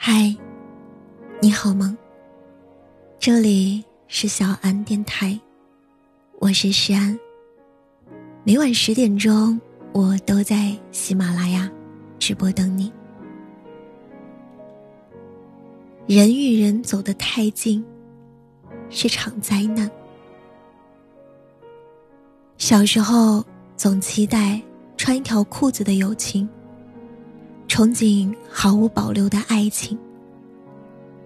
嗨，你好吗？这里是小安电台，我是诗安。每晚十点钟，我都在喜马拉雅直播等你。人与人走得太近，是场灾难。小时候总期待穿一条裤子的友情。憧憬毫无保留的爱情，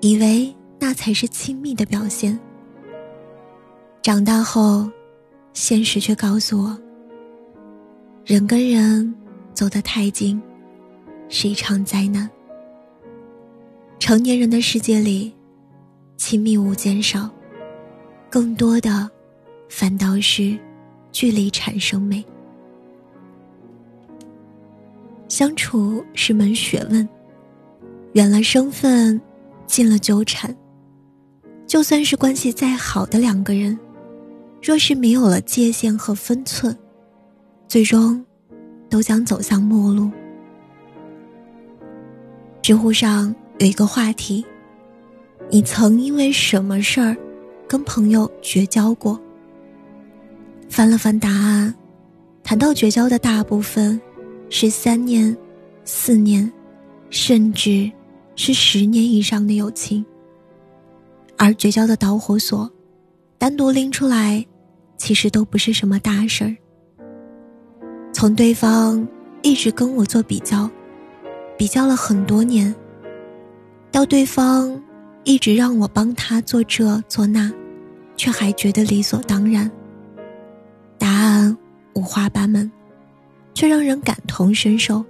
以为那才是亲密的表现。长大后，现实却告诉我，人跟人走得太近，是一场灾难。成年人的世界里，亲密无减少，更多的反倒是距离产生美。相处是门学问，远了身份，近了纠缠。就算是关系再好的两个人，若是没有了界限和分寸，最终都将走向陌路。知乎上有一个话题：你曾因为什么事儿跟朋友绝交过？翻了翻答案，谈到绝交的大部分。是三年、四年，甚至是十年以上的友情。而绝交的导火索，单独拎出来，其实都不是什么大事儿。从对方一直跟我做比较，比较了很多年，到对方一直让我帮他做这做那，却还觉得理所当然。答案五花八门。却让人感同身受。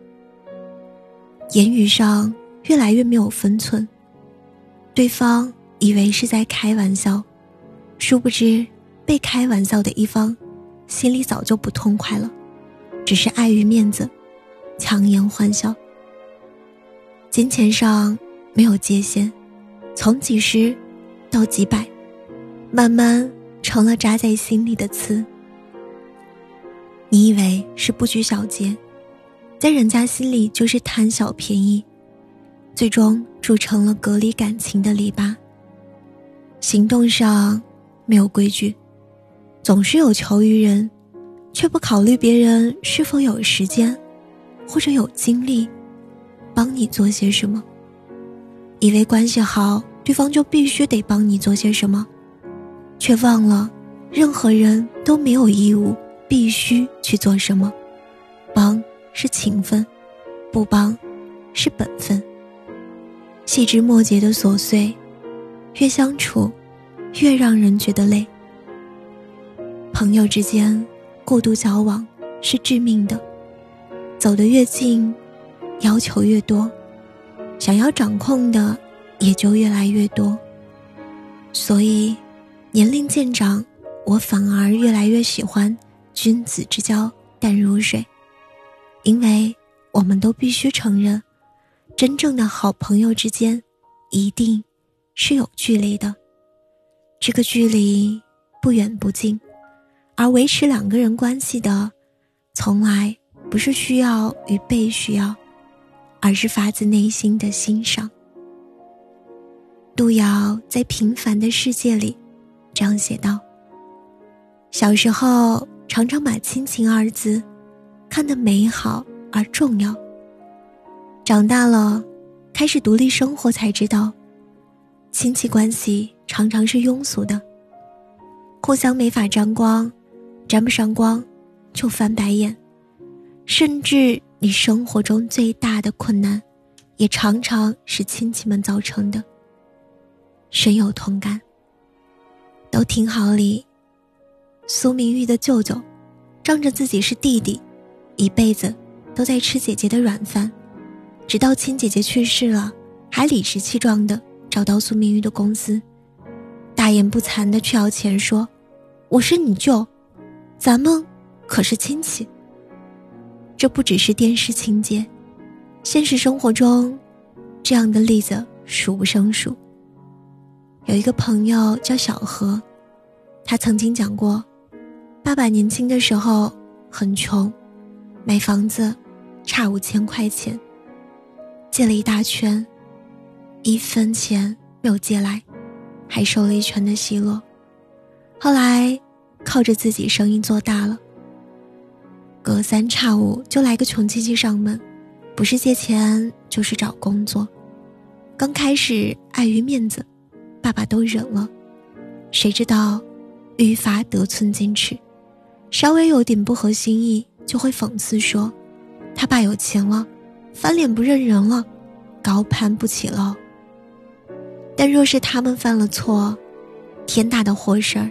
言语上越来越没有分寸，对方以为是在开玩笑，殊不知被开玩笑的一方心里早就不痛快了，只是碍于面子，强颜欢笑。金钱上没有界限，从几十到几百，慢慢成了扎在心里的刺。你以为是不拘小节，在人家心里就是贪小便宜，最终铸成了隔离感情的篱笆。行动上没有规矩，总是有求于人，却不考虑别人是否有时间，或者有精力，帮你做些什么。以为关系好，对方就必须得帮你做些什么，却忘了，任何人都没有义务。必须去做什么？帮是情分，不帮是本分。细枝末节的琐碎，越相处，越让人觉得累。朋友之间过度交往是致命的，走得越近，要求越多，想要掌控的也就越来越多。所以，年龄渐长，我反而越来越喜欢。君子之交淡如水，因为我们都必须承认，真正的好朋友之间，一定是有距离的。这个距离不远不近，而维持两个人关系的，从来不是需要与被需要，而是发自内心的欣赏。杜瑶在《平凡的世界》里这样写道：“小时候。”常常把“亲情”二字看得美好而重要。长大了，开始独立生活，才知道，亲戚关系常常是庸俗的，互相没法沾光，沾不上光就翻白眼，甚至你生活中最大的困难，也常常是亲戚们造成的。深有同感。都挺好哩。苏明玉的舅舅，仗着自己是弟弟，一辈子都在吃姐姐的软饭，直到亲姐姐去世了，还理直气壮的找到苏明玉的公司，大言不惭的去要钱，说：“我是你舅，咱们可是亲戚。”这不只是电视情节，现实生活中，这样的例子数不胜数。有一个朋友叫小何，他曾经讲过。爸爸年轻的时候很穷，买房子差五千块钱，借了一大圈，一分钱没有借来，还受了一拳的奚落。后来靠着自己生意做大了，隔三差五就来个穷亲戚上门，不是借钱就是找工作。刚开始碍于面子，爸爸都忍了，谁知道愈发得寸进尺，稍微有点不合心意就会讽刺说：“他爸有钱了，翻脸不认人了，高攀不起了。”但若是他们犯了错，天大的祸事儿，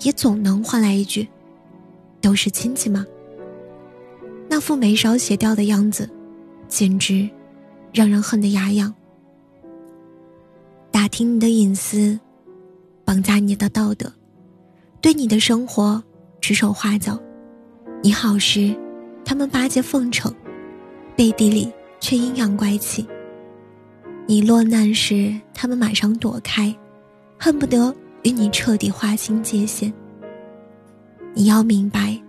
也总能换来一句：“都是亲戚嘛。”那副眉梢斜掉的样子，简直让人恨得牙痒。打听你的隐私，绑架你的道德，对你的生活指手画脚。你好时，他们巴结奉承，背地里却阴阳怪气。你落难时，他们马上躲开，恨不得与你彻底划清界限。你要明白，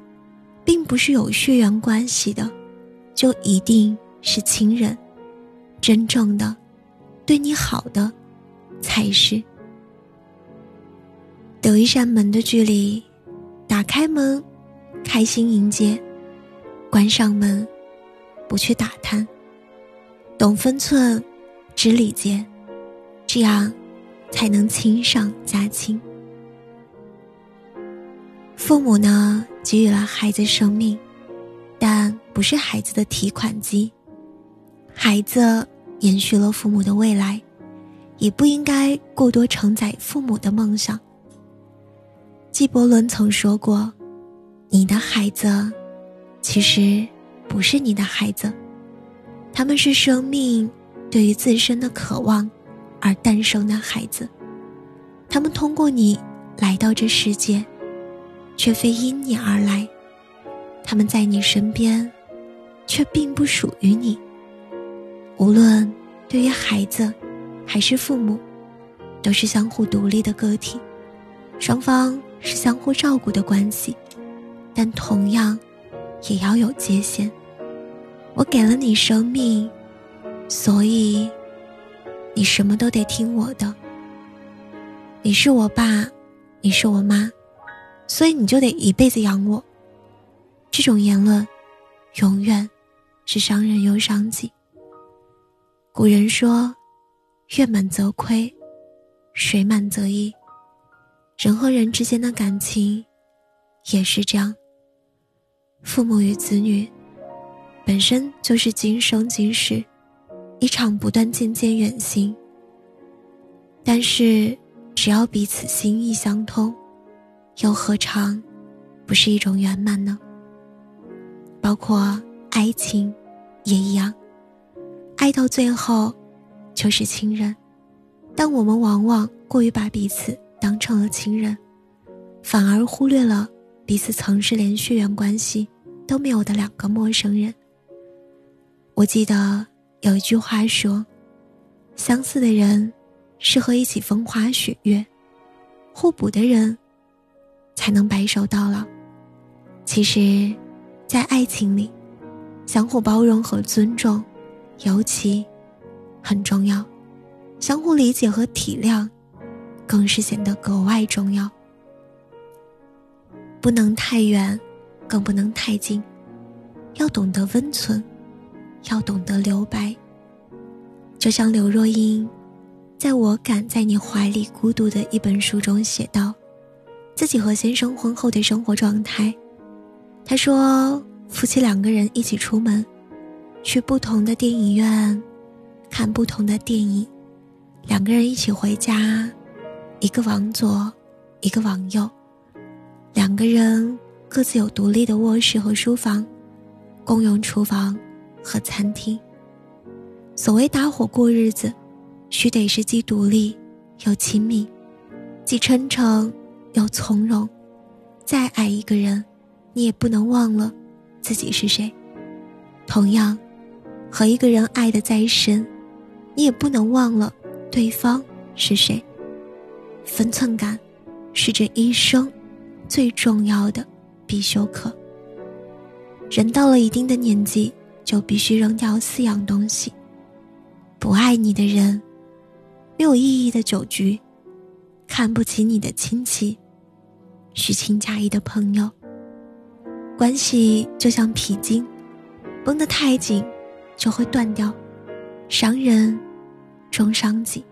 并不是有血缘关系的，就一定是亲人。真正的，对你好的。才是。有一扇门的距离，打开门，开心迎接；关上门，不去打探。懂分寸，知礼节，这样才能亲上加亲。父母呢，给予了孩子生命，但不是孩子的提款机。孩子延续了父母的未来。也不应该过多承载父母的梦想。纪伯伦曾说过：“你的孩子，其实不是你的孩子，他们是生命对于自身的渴望而诞生的孩子。他们通过你来到这世界，却非因你而来。他们在你身边，却并不属于你。无论对于孩子。”还是父母，都是相互独立的个体，双方是相互照顾的关系，但同样，也要有界限。我给了你生命，所以，你什么都得听我的。你是我爸，你是我妈，所以你就得一辈子养我。这种言论，永远是伤人又伤己。古人说。月满则亏，水满则溢。人和人之间的感情也是这样。父母与子女本身就是今生今世一场不断渐渐远行。但是，只要彼此心意相通，又何尝不是一种圆满呢？包括爱情也一样，爱到最后。就是亲人，但我们往往过于把彼此当成了亲人，反而忽略了彼此曾是连血缘关系都没有的两个陌生人。我记得有一句话说：“相似的人适合一起风花雪月，互补的人才能白首到老。”其实，在爱情里，相互包容和尊重，尤其。很重要，相互理解和体谅，更是显得格外重要。不能太远，更不能太近，要懂得温存，要懂得留白。就像刘若英，在我敢在你怀里孤独的一本书中写道，自己和先生婚后的生活状态。他说，夫妻两个人一起出门，去不同的电影院。看不同的电影，两个人一起回家，一个往左，一个往右，两个人各自有独立的卧室和书房，共用厨房和餐厅。所谓搭伙过日子，须得是既独立又亲密，既真诚又从容。再爱一个人，你也不能忘了自己是谁。同样，和一个人爱的再深。你也不能忘了对方是谁。分寸感是这一生最重要的必修课。人到了一定的年纪，就必须扔掉四样东西：不爱你的人，没有意义的酒局，看不起你的亲戚，虚情假意的朋友。关系就像皮筋，绷得太紧就会断掉，伤人终伤己。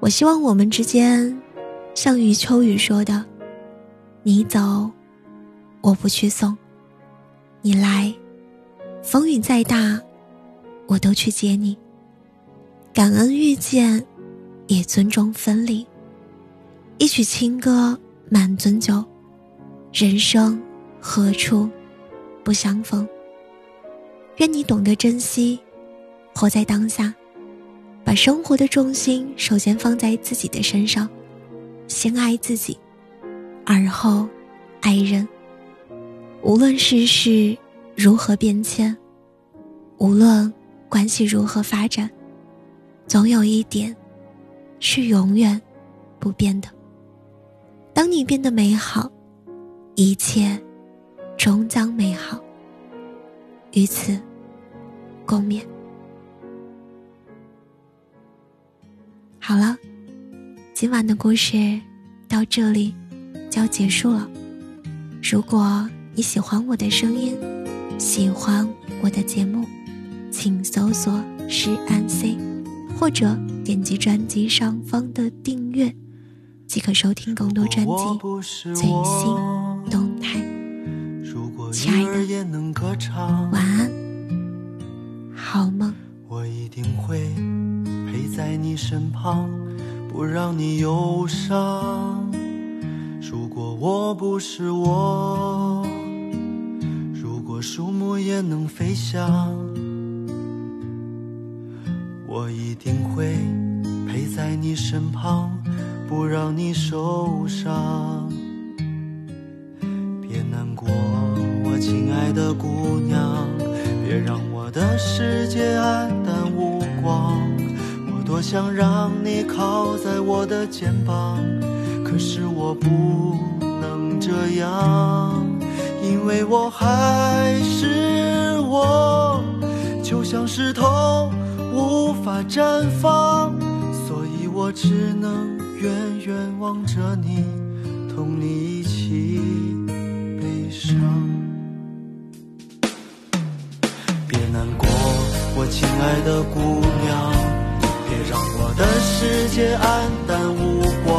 我希望我们之间，像余秋雨说的：“你走，我不去送；你来，风雨再大，我都去接你。感恩遇见，也尊重分离。一曲清歌，满樽酒，人生。”何处不相逢？愿你懂得珍惜，活在当下，把生活的重心首先放在自己的身上，先爱自己，而后爱人。无论世事如何变迁，无论关系如何发展，总有一点是永远不变的。当你变得美好，一切。终将美好，于此共勉。好了，今晚的故事到这里就要结束了。如果你喜欢我的声音，喜欢我的节目，请搜索“诗安 C”，或者点击专辑上方的订阅，即可收听更多专辑最新动态。亲爱的，晚安，好梦。我一定会陪在你身旁，不让你忧伤。如果我不是我，如果树木也能飞翔，我一定会陪在你身旁，不让你受伤。别难过。我亲爱的姑娘，别让我的世界黯淡无光。多想让你靠在我的肩膀，可是我不能这样，因为我还是我，就像石头无法绽放，所以我只能远远望着你，同你一起悲伤。别难过我亲爱的姑娘，世界黯淡无光。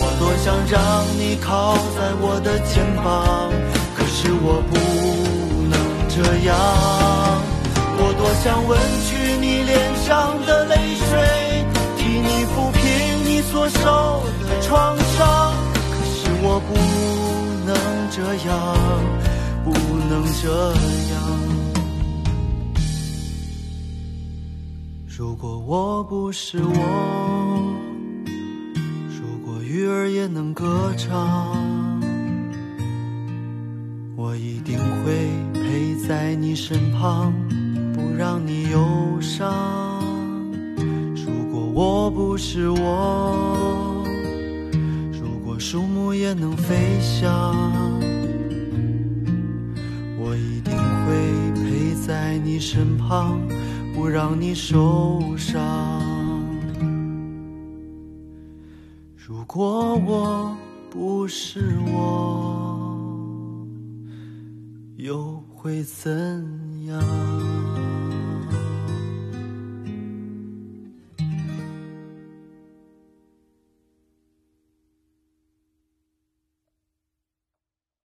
我多想让你靠在我的肩膀，可是我不能这样。我多想吻去你脸上的泪水，替你抚平你所受的创伤，可是我不能这样，不能这样。如果我不是我，如果鱼儿也能歌唱，我一定会陪在你身旁，不让你忧伤。如果我不是我，如果树木也能飞翔，我一定会陪在你身旁。不让你受伤。如果我不是我，又会怎样？